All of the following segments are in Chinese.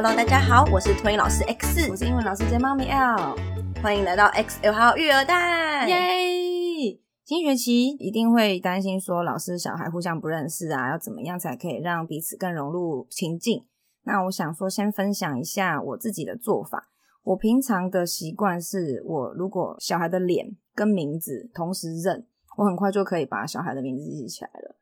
Hello，大家好，我是托婴老师 X，我是英文老师兼妈咪 L，欢迎来到 X 六号育儿袋。耶！新学期一定会担心说老师小孩互相不认识啊，要怎么样才可以让彼此更融入情境？那我想说，先分享一下我自己的做法。我平常的习惯是，我如果小孩的脸跟名字同时认，我很快就可以把小孩的名字记起来了。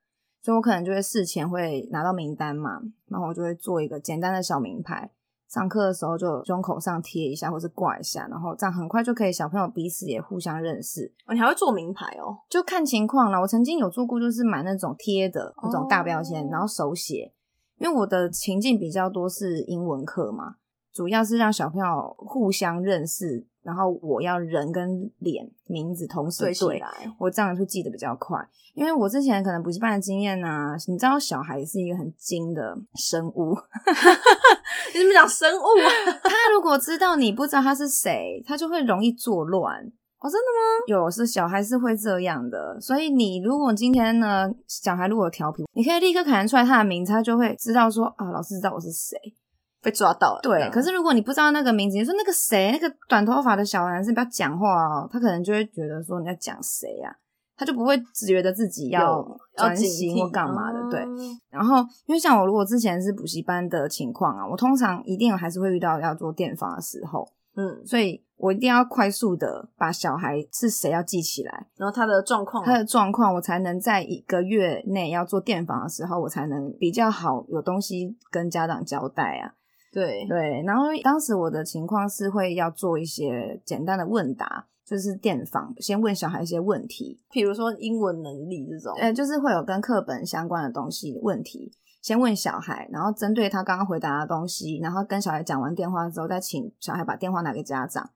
所以我可能就会事前会拿到名单嘛，然后我就会做一个简单的小名牌，上课的时候就胸口上贴一下，或是挂一下，然后这样很快就可以小朋友彼此也互相认识。哦，你还会做名牌哦？就看情况啦。我曾经有做过，就是买那种贴的那种大标签，哦，然后手写，因为我的情境比较多是英文课嘛，主要是让小朋友互相认识。然后我要人跟脸名字同时对起来，我这样会记得比较快。因为我之前可能补习班的经验啊，你知道小孩是一个很精的生物，你怎么讲生物啊？他如果知道你不知道他是谁，他就会容易作乱。哦，真的吗？有，是小孩是会这样的。所以你如果今天呢，小孩如果调皮，你可以立刻喊出来他的名字，他就会知道说啊，老师知道我是谁。被抓到了。对，可是如果你不知道那个名字，你说那个谁，那个短头发的小男生不要讲话哦，他可能就会觉得说你在讲谁呀，他就不会觉得自己要专心或干嘛的。对，然后因为像我如果之前是补习班的情况啊，我通常一定还是会遇到要做电访的时候，嗯，所以我一定要快速的把小孩是谁要记起来，然后他的状况，他的状况，我才能在一个月内要做电访的时候，我才能比较好有东西跟家长交代啊。对对，然后当时我的情况是会要做一些简单的问答，就是电访，先问小孩一些问题，比如说英文能力这种，呃，就是会有跟课本相关的东西问题，先问小孩，然后针对他刚刚回答的东西，然后跟小孩讲完电话之后，再请小孩把电话拿给家长。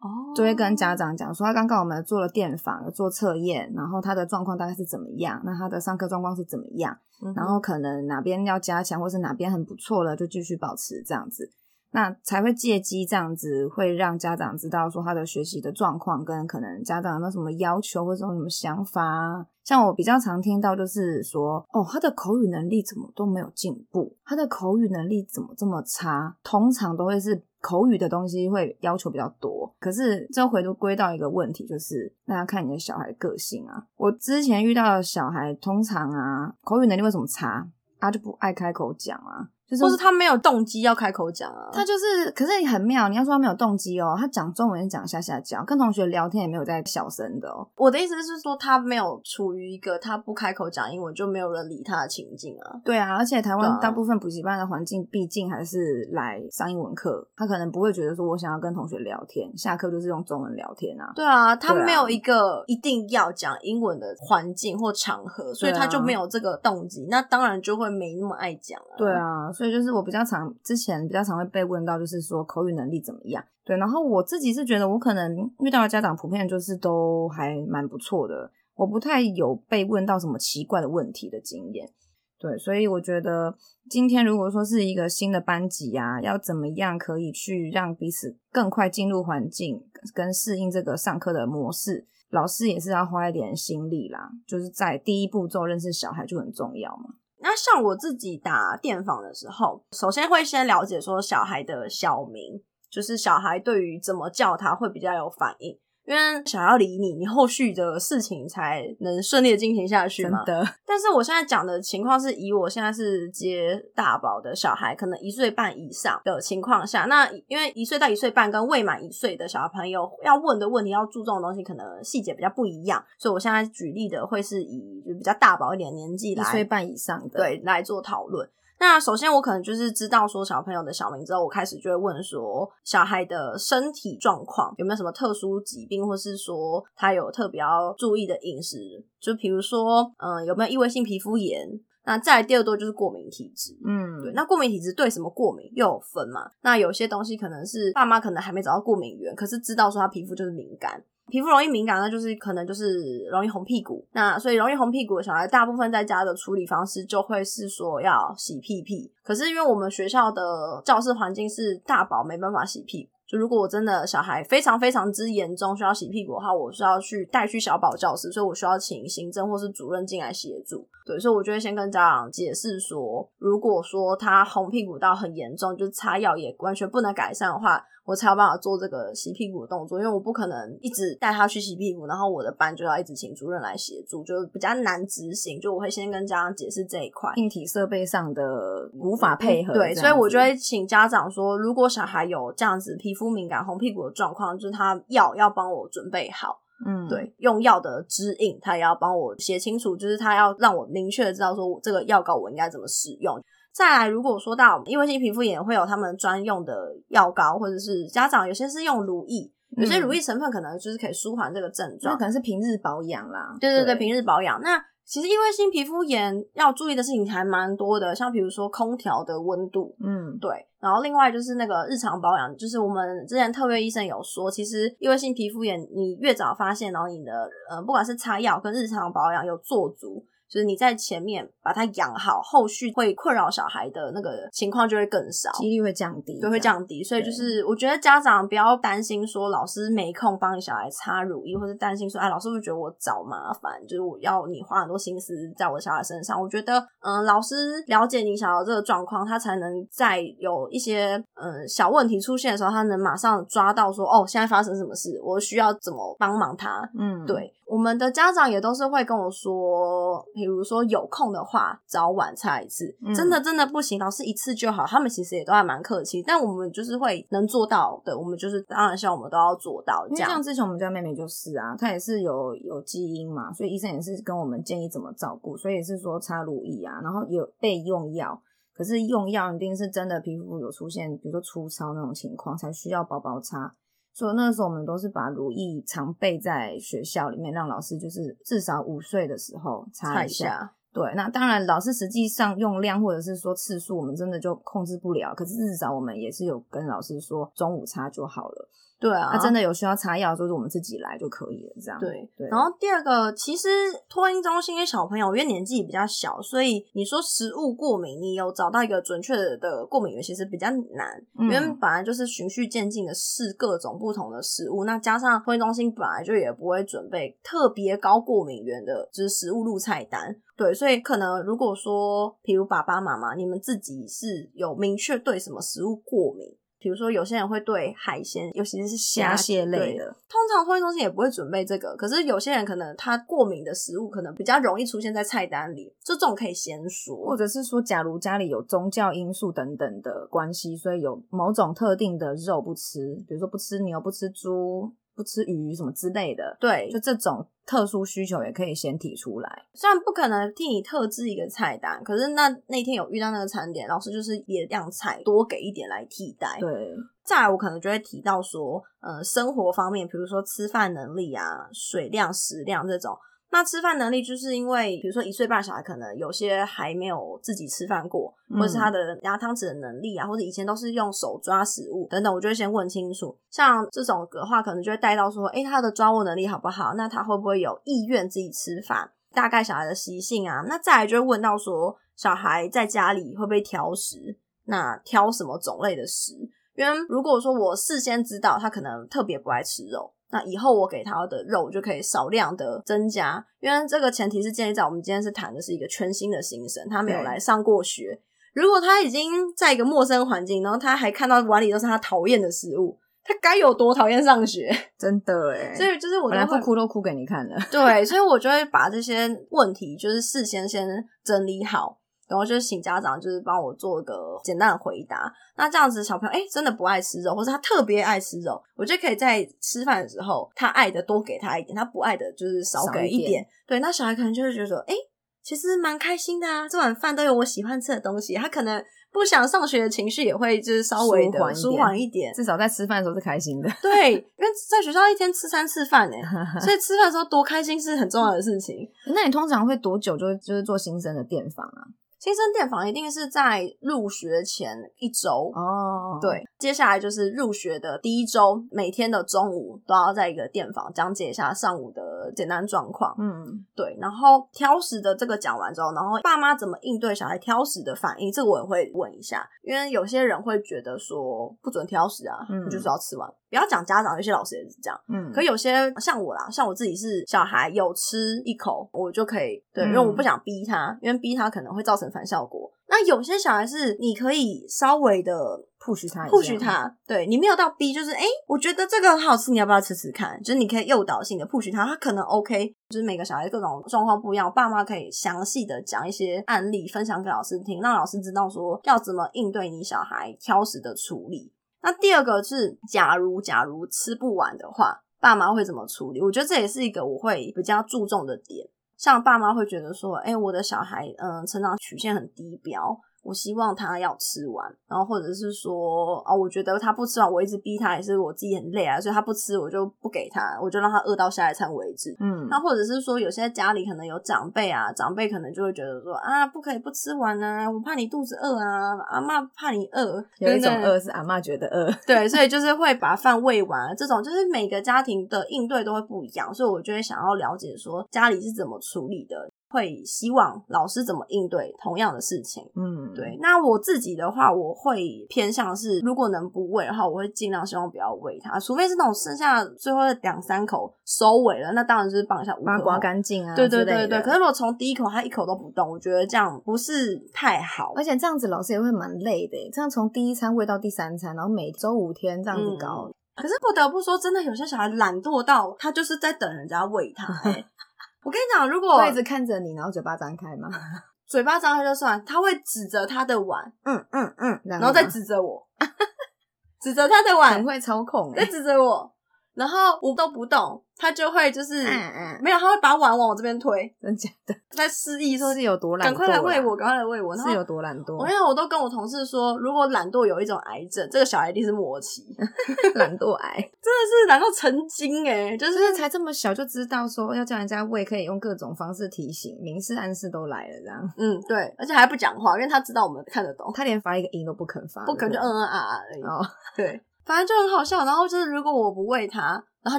哦，就会跟家长讲说，他刚刚我们做了电访，做测验，然后他的状况大概是怎么样？那他的上课状况是怎么样？嗯、然后可能哪边要加强，或是哪边很不错了，就继续保持这样子，那才会借机这样子，会让家长知道说他的学习的状况，跟可能家长有没有什么要求，或者有什么想法。像我比较常听到就是说，哦，他的口语能力怎么都没有进步，他的口语能力怎么这么差？通常都会是。口语的东西会要求比较多，可是这回都归到一个问题，就是那要看你的小孩个性啊。我之前遇到的小孩，通常啊，口语能力为什么差？他就不爱开口讲啊。就是、或是他没有动机要开口讲啊，他就是，可是你很妙。你要说他没有动机哦，他讲中文讲下下讲，跟同学聊天也没有在小声的哦。我的意思是说，他没有处于一个他不开口讲英文就没有人理他的情境啊。对啊，而且台湾大部分补习班的环境，毕竟还是来上英文课，他可能不会觉得说我想要跟同学聊天，下课就是用中文聊天啊。对啊，他没有一个一定要讲英文的环境或场合，所以他就没有这个动机，那当然就会没那么爱讲了。对啊，所以就是我比较常。之前比较常会被问到，就是说口语能力怎么样？对，然后我自己是觉得，我可能遇到的家长普遍就是都还蛮不错的，我不太有被问到什么奇怪的问题的经验。对，所以我觉得今天如果说是一个新的班级啊，要怎么样可以去让彼此更快进入环境，跟适应这个上课的模式，老师也是要花一点心力啦。就是在第一步骤认识小孩就很重要嘛。那像我自己打电访的时候，首先会先了解说小孩的小名，就是小孩对于怎么叫他会比较有反应。因为想要理你，你后续的事情才能顺利的进行下去嘛。真的。但是我现在讲的情况是以我现在是接大宝的小孩，可能一岁半以上的情况下，那因为一岁到一岁半跟未满一岁的小朋友要问的问题、要注重的东西，可能细节比较不一样，所以我现在举例的会是以就比较大宝一点年纪来，一岁半以上的，对，来做讨论。那首先，我可能就是知道说小朋友的小名之后，我开始就会问说小孩的身体状况有没有什么特殊疾病，或是说他有特别要注意的饮食，就比如说，嗯，有没有异位性皮肤炎？那再来第二多就是过敏体质，嗯，对。那过敏体质对什么过敏又有分嘛？那有些东西可能是爸妈可能还没找到过敏源，可是知道说他皮肤就是敏感。皮肤容易敏感，那就是可能就是容易红屁股。那所以容易红屁股的小孩，大部分在家的处理方式就会是说要洗屁屁。可是因为我们学校的教室环境是大宝没办法洗屁股，就如果我真的小孩非常非常之严重，需要洗屁股的话，我需要去带去小宝教室，所以我需要请行政或是主任进来协助。对，所以我就会先跟家长解释说，如果说他红屁股到很严重，就是擦药也完全不能改善的话。我才有办法做这个洗屁股的动作，因为我不可能一直带他去洗屁股，然后我的班就要一直请主任来协助，就比较难执行。就我会先跟家长解释这一块，硬体设备上的无法配合。对，所以我就会请家长说，如果小孩有这样子皮肤敏感、红屁股的状况，就是他药要帮我准备好。嗯，对，用药的指引他也要帮我写清楚，就是他要让我明确的知道说，我这个药膏我应该怎么使用。再来，如果说到因为性皮肤炎，会有他们专用的药膏，或者是家长有些是用乳液，有些乳液成分可能就是可以舒缓这个症状，那可能是平日保养啦。对对对，对平日保养。那其实异位性皮肤炎要注意的事情还蛮多的，像比如说空调的温度，嗯，对。然后另外就是那个日常保养，就是我们之前特约医生有说，其实异位性皮肤炎你越早发现，然后你的呃不管是擦药跟日常保养有做足。就是你在前面把它养好，后续会困扰小孩的那个情况就会更少，几率会降低，对，会降低。所以就是我觉得家长不要担心说老师没空帮你小孩擦乳液，或者担心说哎，老师会觉得我找麻烦？就是我要你花很多心思在我小孩身上。我觉得嗯，老师了解你小孩这个状况，他才能在有一些嗯小问题出现的时候，他能马上抓到说哦，现在发生什么事，我需要怎么帮忙他。嗯，对。我们的家长也都是会跟我说，比如说有空的话，早晚擦一次。嗯、真的真的不行，老师一次就好。他们其实也都还蛮客气，但我们就是会能做到的，我们就是当然像我们都要做到。这样，像之前我们家妹妹就是啊，她也是有有基因嘛，所以医生也是跟我们建议怎么照顾，所以也是说擦乳液啊，然后有备用药。可是用药一定是真的皮肤有出现，比如说粗糙那种情况，才需要薄薄擦。所以那时候我们都是把如意常备在学校里面，让老师就是至少午睡的时候擦一下。下对，那当然老师实际上用量或者是说次数，我们真的就控制不了。可是至少我们也是有跟老师说中午擦就好了。对啊，他真的有需要擦药，就是我们自己来就可以了，这样。对对。然后第二个，其实托婴中心的小朋友因为年纪比较小，所以你说食物过敏，你有找到一个准确的过敏源，其实比较难。嗯。因为本来就是循序渐进的试各种不同的食物，那加上托婴中心本来就也不会准备特别高过敏源的，就是食物入菜单。对，所以可能如果说，比如爸爸妈妈，你们自己是有明确对什么食物过敏。比如说，有些人会对海鲜，尤其是虾蟹类的，通常婚宴中心也不会准备这个。可是有些人可能他过敏的食物，可能比较容易出现在菜单里，就这种可以先说。或者是说，假如家里有宗教因素等等的关系，所以有某种特定的肉不吃，比如说不吃牛、不吃猪。不吃鱼什么之类的，对，就这种特殊需求也可以先提出来。虽然不可能替你特制一个菜单，可是那那天有遇到那个餐点，老师就是也让菜多给一点来替代。对，再来我可能就会提到说，呃，生活方面，比如说吃饭能力啊、水量、食量这种。那吃饭能力，就是因为比如说一岁半小孩，可能有些还没有自己吃饭过，或者是他的拿汤匙的能力啊，或者以前都是用手抓食物等等，我就会先问清楚。像这种的话，可能就会带到说，诶，他的抓握能力好不好？那他会不会有意愿自己吃饭？大概小孩的习性啊，那再来就会问到说，小孩在家里会不会挑食？那挑什么种类的食？因为如果说我事先知道他可能特别不爱吃肉。那以后我给他的肉就可以少量的增加，因为这个前提是建立在我们今天是谈的是一个全新的新生，他没有来上过学。如果他已经在一个陌生环境，然后他还看到碗里都是他讨厌的食物，他该有多讨厌上学？真的诶，所以就是我本来不哭都哭给你看了。对，所以我就会把这些问题就是事先先整理好。然后就是请家长，就是帮我做一个简单的回答。那这样子，小朋友哎，真的不爱吃肉，或者他特别爱吃肉，我就可以在吃饭的时候，他爱的多给他一点，他不爱的就是少给一点。对，那小孩可能就会觉得说，哎，其实蛮开心的啊，这碗饭都有我喜欢吃的东西。他可能不想上学的情绪也会就是稍微的舒缓一点，至少在吃饭的时候是开心的。对，因为在学校一天吃三次饭呢，所以吃饭的时候多开心是很重要的事情。那你通常会多久就就是做新生的电访啊？新生电访一定是在入学前一周哦，oh. 对，接下来就是入学的第一周，每天的中午都要在一个电访讲解一下上午的简单状况。嗯，对。然后挑食的这个讲完之后，然后爸妈怎么应对小孩挑食的反应，这个我也会问一下，因为有些人会觉得说不准挑食啊，嗯，就是要吃完。不要讲家长，有些老师也是这样。嗯，可有些像我啦，像我自己是小孩有吃一口，我就可以对，嗯，因为我不想逼他，因为逼他可能会造成反效果。那有些小孩是你可以稍微的 push 他，push 他，对，你没有到逼，就是哎、欸、我觉得这个很好吃，你要不要吃吃看？就是你可以诱导性的 push 他，他可能 OK。就是每个小孩各种状况不一样，爸妈可以详细的讲一些案例分享给老师听，让老师知道说要怎么应对你小孩挑食的处理。那第二个是，假如假如吃不完的话，爸妈会怎么处理？我觉得这也是一个我会比较注重的点。像爸妈会觉得说，哎，我的小孩，嗯，成长曲线很低标。我希望他要吃完，然后或者是说，哦，我觉得他不吃完，我一直逼他，也是我自己很累啊，所以他不吃，我就不给他，我就让他饿到下一餐为止。嗯，那或者是说，有些家里可能有长辈啊，长辈可能就会觉得说，啊，不可以不吃完啊，我怕你肚子饿啊，阿嬷怕你饿，有一种饿是阿嬷觉得饿，对，所以就是会把饭喂完，这种就是每个家庭的应对都会不一样，所以我就会想要了解说家里是怎么处理的。会希望老师怎么应对同样的事情，嗯，对。那我自己的话，我会偏向是，如果能不喂的话，我会尽量希望不要喂它，除非是那种剩下最后的两三口收尾了，那当然就是帮一下，把它刮干净啊，对对对对。可是如果从第一口他一口都不动，我觉得这样不是太好，而且这样子老师也会蛮累的，这样从第一餐喂到第三餐，然后每周五天这样子搞。嗯。可是不得不说，真的有些小孩懒惰到他就是在等人家喂他。我跟你讲，如果会一直看着你，然后嘴巴张开吗？嘴巴张开就算，他会指着他的碗，嗯嗯嗯，然后再指着我，指着他的碗，很会操控，再指着我，然后我都不动。他就会就是，嗯嗯，没有，他会把碗往我这边推，真假的，在示意说是有多懒惰，赶快来喂我，赶快来喂我，是有多懒惰。我跟你讲，我都跟我同事说，如果懒惰有一种癌症，这个小孩一定是末期，懒惰癌，真的是懒到成精哎，就是、就是、才这么小就知道说要叫人家喂，可以用各种方式提醒，明示暗示都来了这样。嗯，对，而且还不讲话，因为他知道我们看得懂，他连发一个音都不肯发，不肯就嗯嗯啊啊而已。哦，对，反正就很好笑。然后就是如果我不喂它，然后他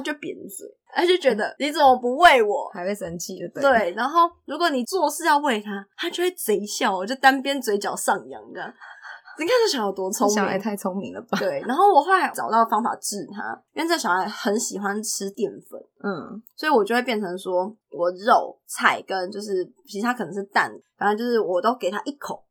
就扁嘴。他就觉得你怎么不喂我，还会生气，对对。然后如果你做事要喂它，它就会贼笑，我就单边嘴角上扬这样。你看这小孩有多聪明，小孩太聪明了吧？对。然后我后来找到方法治他，因为这小孩很喜欢吃淀粉，嗯，所以我就会变成说我肉菜跟就是其他可能是蛋，反正就是我都给他一口，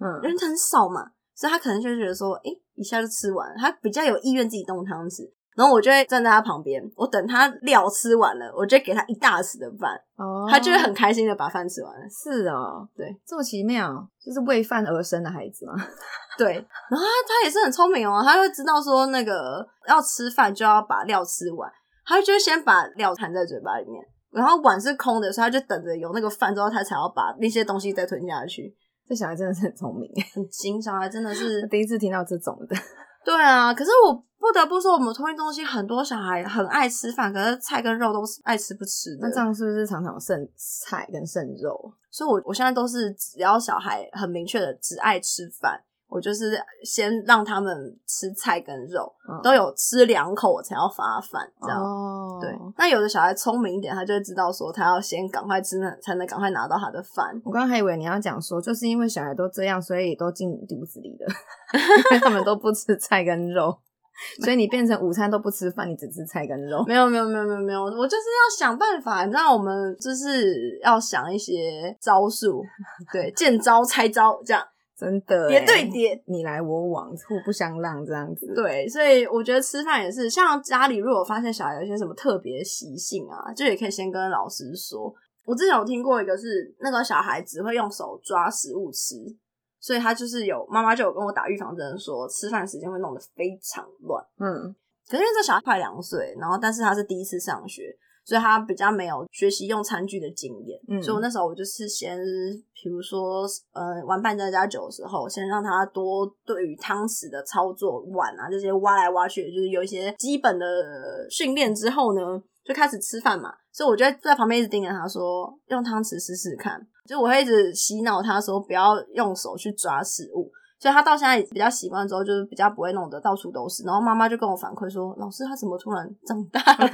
嗯，因为他很少嘛，所以他可能就会觉得说，哎、欸，一下就吃完，他比较有意愿自己动汤匙。然后我就会站在他旁边，我等他料吃完了，我就给他一大匙的饭，哦，他就会很开心的把饭吃完了。是哦，对，这么奇妙，就是为饭而生的孩子嘛。对，然后他他也是很聪明哦，他会知道说那个要吃饭就要把料吃完，他就先把料含在嘴巴里面，然后碗是空的，所以他就等着有那个饭之后，他才要把那些东西再吞下去。这小孩真的是很聪明，很精，小孩真的是第一次听到这种的。对啊，可是我不得不说，我们托运中心很多小孩很爱吃饭，可是菜跟肉都是爱吃不吃的。那这样是不是常常剩菜跟剩肉？所以我我现在都是只要小孩很明确的只爱吃饭，我就是先让他们吃菜跟肉，嗯、都有吃两口我才要发饭，这样。哦，对。那有的小孩聪明一点，他就会知道说他要先赶快吃，才能赶快拿到他的饭。我刚刚还以为你要讲说，就是因为小孩都这样，所以都进你肚子里的。因为他们都不吃菜跟肉，所以你变成午餐都不吃饭，你只吃菜跟肉。没有没有没有没有没有，我就是要想办法，让我们就是要想一些招数，对，见招拆招这样，真的叠对叠，你来我往，互不相让这样子。对，所以我觉得吃饭也是，像家里如果发现小孩有一些什么特别习性啊，就也可以先跟老师说。我之前有听过一个是那个小孩只会用手抓食物吃。所以他就是有妈妈就有跟我打预防针，说吃饭时间会弄得非常乱。嗯，可是因为这小孩快两岁，然后但是他是第一次上学，所以他比较没有学习用餐具的经验。嗯，所以我那时候我就是先，比如说，呃，玩半家家酒的时候，先让他多对于汤匙的操作、碗啊这些挖来挖去，就是有一些基本的训练之后呢，就开始吃饭嘛。所以我就在旁边一直盯着他说，用汤匙试试看。就我会一直洗脑他说不要用手去抓食物，所以他到现在比较习惯之后，就是比较不会弄得到处都是。然后妈妈就跟我反馈说：“老师，他怎么突然长大了？”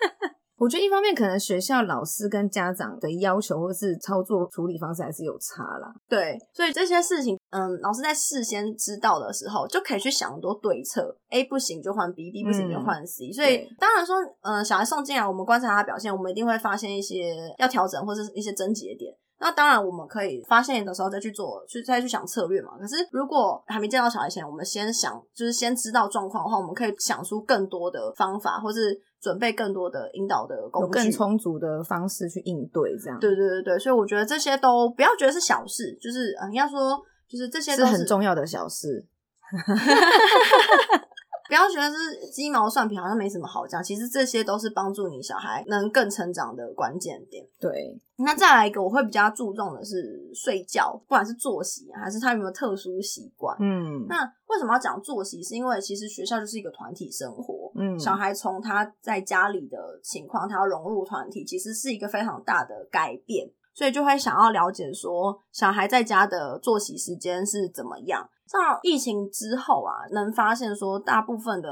我觉得一方面可能学校老师跟家长的要求或是操作处理方式还是有差啦。对，所以这些事情，嗯，老师在事先知道的时候，就可以去想很多对策。A 不行就换 B，B 不行就换 C。嗯、所以当然说，嗯，小孩送进来，我们观察他表现，我们一定会发现一些要调整或者是一些症结点。那当然，我们可以发现的时候再去做，去再去想策略嘛。可是如果还没见到小孩前，我们先想，就是先知道状况的话，我们可以想出更多的方法，或是准备更多的引导的工具，更充足的方式去应对这样。对对对对，所以我觉得这些都不要觉得是小事，就是嗯，要说就是这些都是，是很重要的小事。不要觉得是鸡毛蒜皮，好像没什么好讲。其实这些都是帮助你小孩能更成长的关键点。对，那再来一个，我会比较注重的是睡觉，不管是作息还是他有没有特殊习惯。嗯，那为什么要讲作息？是因为其实学校就是一个团体生活。嗯，小孩从他在家里的情况，他要融入团体，其实是一个非常大的改变。所以就会想要了解说，小孩在家的作息时间是怎么样。像疫情之后啊，能发现说，大部分的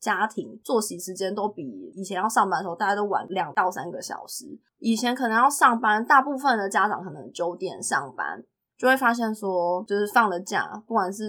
家庭作息时间都比以前要上班的时候，大家都晚两到三个小时。以前可能要上班，大部分的家长可能九点上班，就会发现说，就是放了假，不管是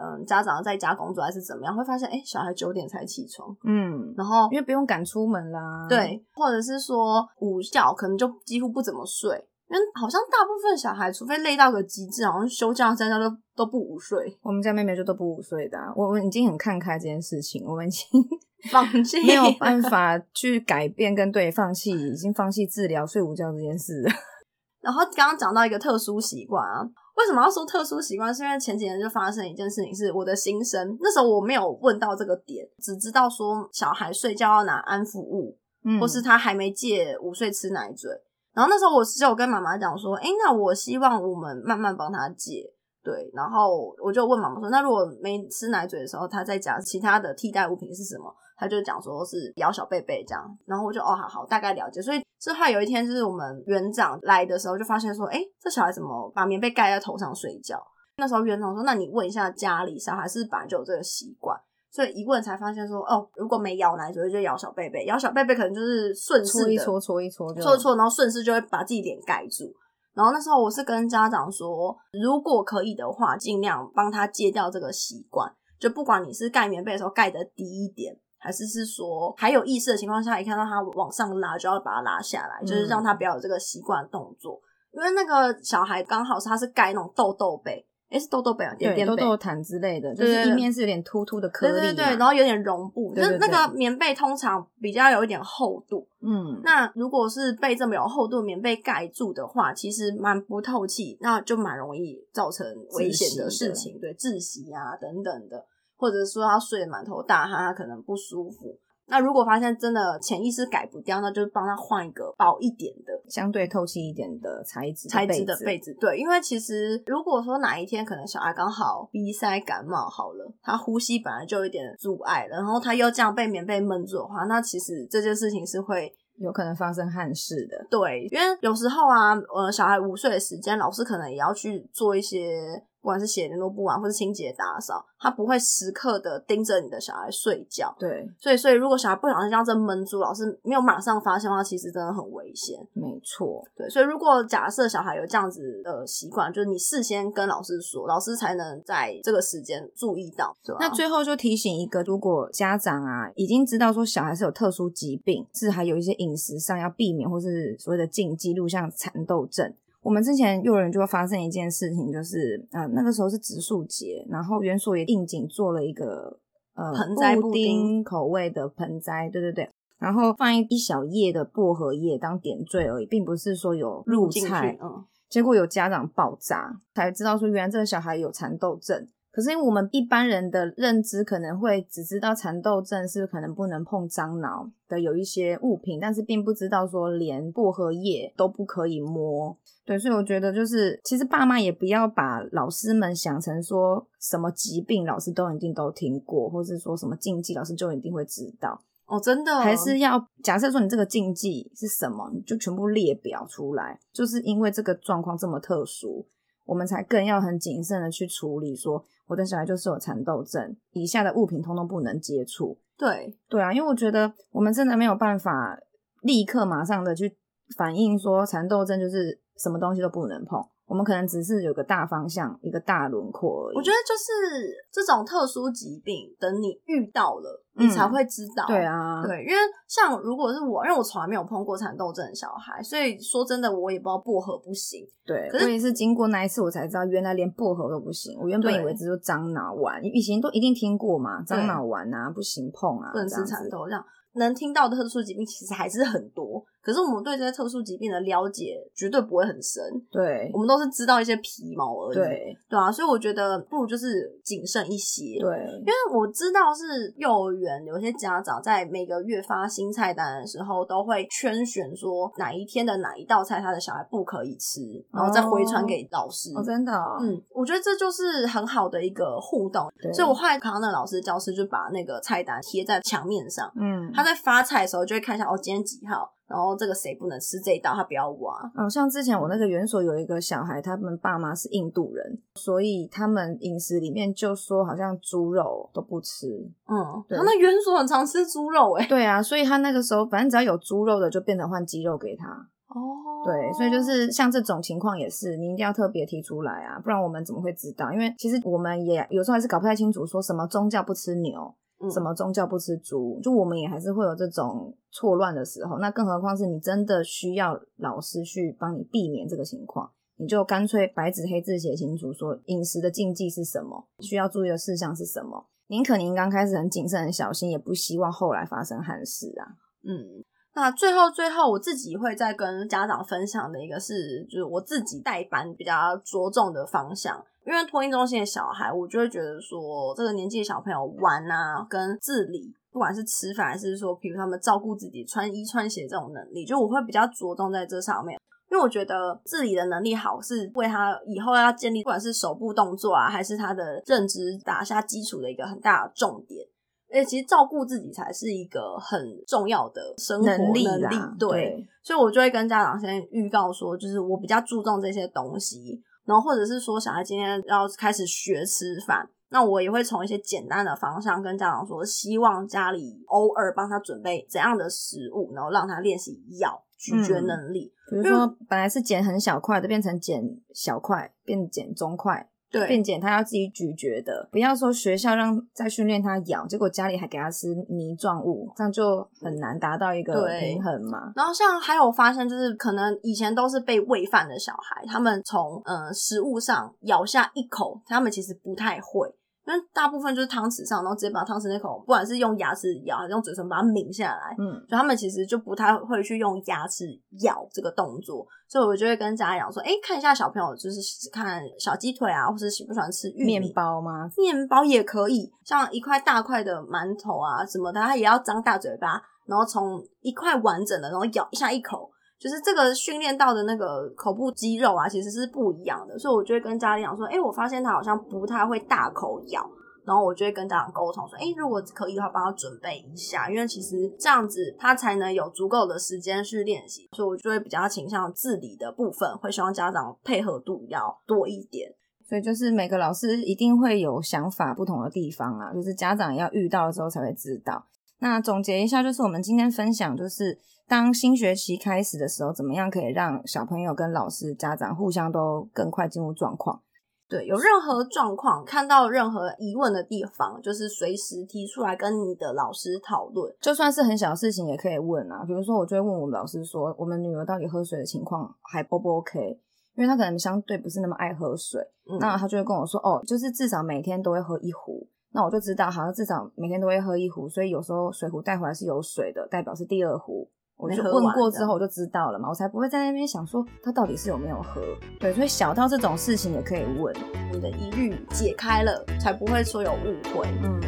嗯家长在家工作还是怎么样，会发现哎、欸，小孩九点才起床，嗯，然后因为不用赶出门啦，对，或者是说午觉可能就几乎不怎么睡。因为好像大部分小孩，除非累到个极致，好像休假在家都都不午睡。我们家妹妹就都不午睡的啊。我们已经很看开这件事情，我们已经 放弃，没有办法去改变跟对放弃，已经放弃治疗睡午觉这件事了。然后刚刚讲到一个特殊习惯啊，为什么要说特殊习惯？是因为前几年就发生一件事情，是我的心声。那时候我没有问到这个点，只知道说小孩睡觉要拿安抚物，嗯，或是他还没戒午睡吃奶嘴。然后那时候我是有跟妈妈讲说，诶，那我希望我们慢慢帮他戒，对。然后我就问妈妈说，那如果没吃奶嘴的时候，他在家其他的替代物品是什么？他就讲说是咬小贝贝这样。然后我就哦，好好，大概了解。所以之后有一天就是我们园长来的时候，就发现说，诶，这小孩怎么把棉被盖在头上睡觉？那时候园长说，那你问一下家里小孩是本来就有这个习惯。所以一问才发现说，哦，如果没咬奶嘴，就咬小贝贝，咬小贝贝可能就是顺势搓一搓，搓一搓，搓一搓，然后顺势就会把自己脸盖住。然后那时候我是跟家长说，如果可以的话，尽量帮他戒掉这个习惯。就不管你是盖棉被的时候盖的低一点，还是是说还有意识的情况下，一看到他往上拉，就要把它拉下来，就是让他不要有这个习惯动作。嗯、因为那个小孩刚好是他是盖那种豆豆被。诶是豆豆被啊，点点被，豆豆毯之类的，就是一面是有点凸凸的颗粒，对对对，然后有点绒布，对对对，就是那个棉被通常比较有一点厚度，嗯，那如果是被这么有厚度棉被盖住的话，其实蛮不透气，那就蛮容易造成危险的事情，对，窒息啊等等的，或者说他睡得满头大汗，他可能不舒服。那如果发现真的潜意识改不掉，那就帮他换一个薄一点的、相对透气一点的材质材质的被子。对，因为其实如果说哪一天可能小孩刚好鼻塞感冒好了，他呼吸本来就有一点阻碍了，然后他又这样被棉被闷住的话，那其实这件事情是会有可能发生憾事的。对，因为有时候啊，呃，小孩午睡的时间，老师可能也要去做一些。不管是写联络簿啊，或是清洁打扫，他不会时刻的盯着你的小孩睡觉。对，所以所以如果小孩不小心这样子闷住，老师没有马上发现的话，其实真的很危险。没错，对，所以如果假设小孩有这样子的习惯，就是你事先跟老师说，老师才能在这个时间注意到。对吧？那最后就提醒一个，如果家长啊已经知道说小孩是有特殊疾病，是还有一些饮食上要避免或是所谓的禁忌，如像蚕豆症。我们之前幼儿园就会发生一件事情，就是呃那个时候是植树节，然后园所也应景做了一个呃盆栽布丁口味的盆栽，对对对，然后放一一小叶的薄荷叶当点缀而已，并不是说有入菜。嗯，结果有家长爆炸，才知道说原来这个小孩有蚕豆症。可是因为我们一般人的认知可能会只知道蚕豆症是可能不能碰樟脑的有一些物品，但是并不知道说连薄荷叶都不可以摸。对，所以我觉得就是其实爸妈也不要把老师们想成说什么疾病老师都一定都听过，或是说什么禁忌老师就一定会知道。哦，真的？还是要假设说你这个禁忌是什么，你就全部列表出来，就是因为这个状况这么特殊。我们才更要很谨慎的去处理，说我的小孩就是有蚕豆症，以下的物品通通不能接触。对，对啊，因为我觉得我们真的没有办法立刻马上的去反映说蚕豆症就是什么东西都不能碰。我们可能只是有个大方向，一个大轮廓而已。我觉得就是这种特殊疾病，等你遇到了，你才会知道。嗯、对啊，对，因为像如果是我，因为我从来没有碰过蚕豆症的小孩，所以说真的我也不知道薄荷不行。对，可是我也是经过那一次，我才知道原来连薄荷都不行。我原本以为只是樟脑丸，以前都一定听过嘛，樟脑丸啊不行碰啊，不能吃蚕豆这样。能听到的特殊疾病其实还是很多。可是我们对这些特殊疾病的了解绝对不会很深，对，我们都是知道一些皮毛而已，对，对啊，所以我觉得不如就是谨慎一些，对，因为我知道是幼儿园有些家长在每个月发新菜单的时候，都会圈选说哪一天的哪一道菜他的小孩不可以吃，然后再回传给老师。哦，真的哦，嗯，我觉得这就是很好的一个互动，对，所以我后来看到那个老师教室就把那个菜单贴在墙面上，嗯，他在发菜的时候就会看一下哦，今天几号。然后这个谁不能吃这一道，他不要挖。嗯，像之前我那个园所有一个小孩，他们爸妈是印度人，所以他们饮食里面就说好像猪肉都不吃。嗯，对他那园所很常吃猪肉诶。对啊，所以他那个时候反正只要有猪肉的，就变成换鸡肉给他。哦，对，所以就是像这种情况也是，你一定要特别提出来啊，不然我们怎么会知道？因为其实我们也有时候还是搞不太清楚，说什么宗教不吃牛。什么宗教不吃猪？就我们也还是会有这种错乱的时候。那更何况是你真的需要老师去帮你避免这个情况，你就干脆白纸黑字写清楚，说饮食的禁忌是什么，需要注意的事项是什么。宁可您刚开始很谨慎、很小心，也不希望后来发生憾事啊。嗯。那最后最后，我自己会再跟家长分享的一个是，就是我自己带班比较着重的方向。因为托婴中心的小孩，我就会觉得说，这个年纪的小朋友玩啊，跟自理，不管是吃饭还是说，比如他们照顾自己、穿衣穿鞋这种能力，就我会比较着重在这上面。因为我觉得自理的能力好，是为他以后要建立，不管是手部动作啊，还是他的认知打下基础的一个很大的重点。哎，其实照顾自己才是一个很重要的生活能力，能力对，对，所以我就会跟家长先预告说，就是我比较注重这些东西，然后或者是说小孩今天要开始学吃饭，那我也会从一些简单的方向跟家长说，希望家里偶尔帮他准备怎样的食物，然后让他练习咬咀嚼能力。嗯，比如说本来是剪很小块的，变成剪小块，变剪中块。对，并且他要自己咀嚼的，不要说学校让在训练他咬，结果家里还给他吃泥状物，这样就很难达到一个平衡嘛。然后像还有发现，就是可能以前都是被喂饭的小孩，他们从嗯食物上咬下一口，他们其实不太会。因为大部分就是汤匙上，然后直接把汤匙那口，不管是用牙齿咬还是用嘴唇把它抿下来，嗯，所以他们其实就不太会去用牙齿咬这个动作，所以我就会跟家长说，哎，看一下小朋友就是看小鸡腿啊，或是喜不喜欢吃玉米面包吗？面包也可以，像一块大块的馒头啊什么的，他也要张大嘴巴，然后从一块完整的，然后咬一下一口。就是这个训练到的那个口部肌肉啊，其实是不一样的，所以我就会跟家长说，哎，我发现他好像不太会大口咬，然后我就会跟家长沟通说，哎，如果可以的话，帮他准备一下，因为其实这样子他才能有足够的时间去练习，所以我就会比较倾向自理的部分，会希望家长配合度要多一点。所以就是每个老师一定会有想法不同的地方啊，就是家长要遇到的时候才会知道。那总结一下，就是我们今天分享就是。当新学期开始的时候，怎么样可以让小朋友跟老师、家长互相都更快进入状况？对，有任何状况，看到任何疑问的地方，就是随时提出来跟你的老师讨论。就算是很小的事情，也可以问啊。比如说，我就会问我们老师说，我们女儿到底喝水的情况还 O 不 OK？因为她可能相对不是那么爱喝水，嗯、那她就会跟我说，哦，就是至少每天都会喝一壶。那我就知道，好像至少每天都会喝一壶，所以有时候水壶带回来是有水的，代表是第二壶。我就问过之后，我就知道了嘛，我才不会在那边想说他到底是有没有喝。对，所以小到这种事情也可以问，你的疑虑解开了，才不会说有误会。嗯，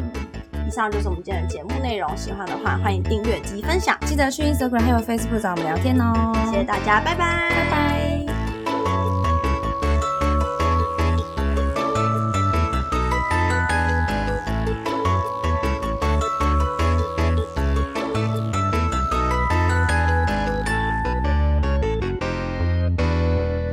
以上就是我们今天的节目内容，喜欢的话欢迎订阅及分享，记得去 Instagram 还有 Facebook 找我们聊天哦。谢谢大家，拜拜，拜拜。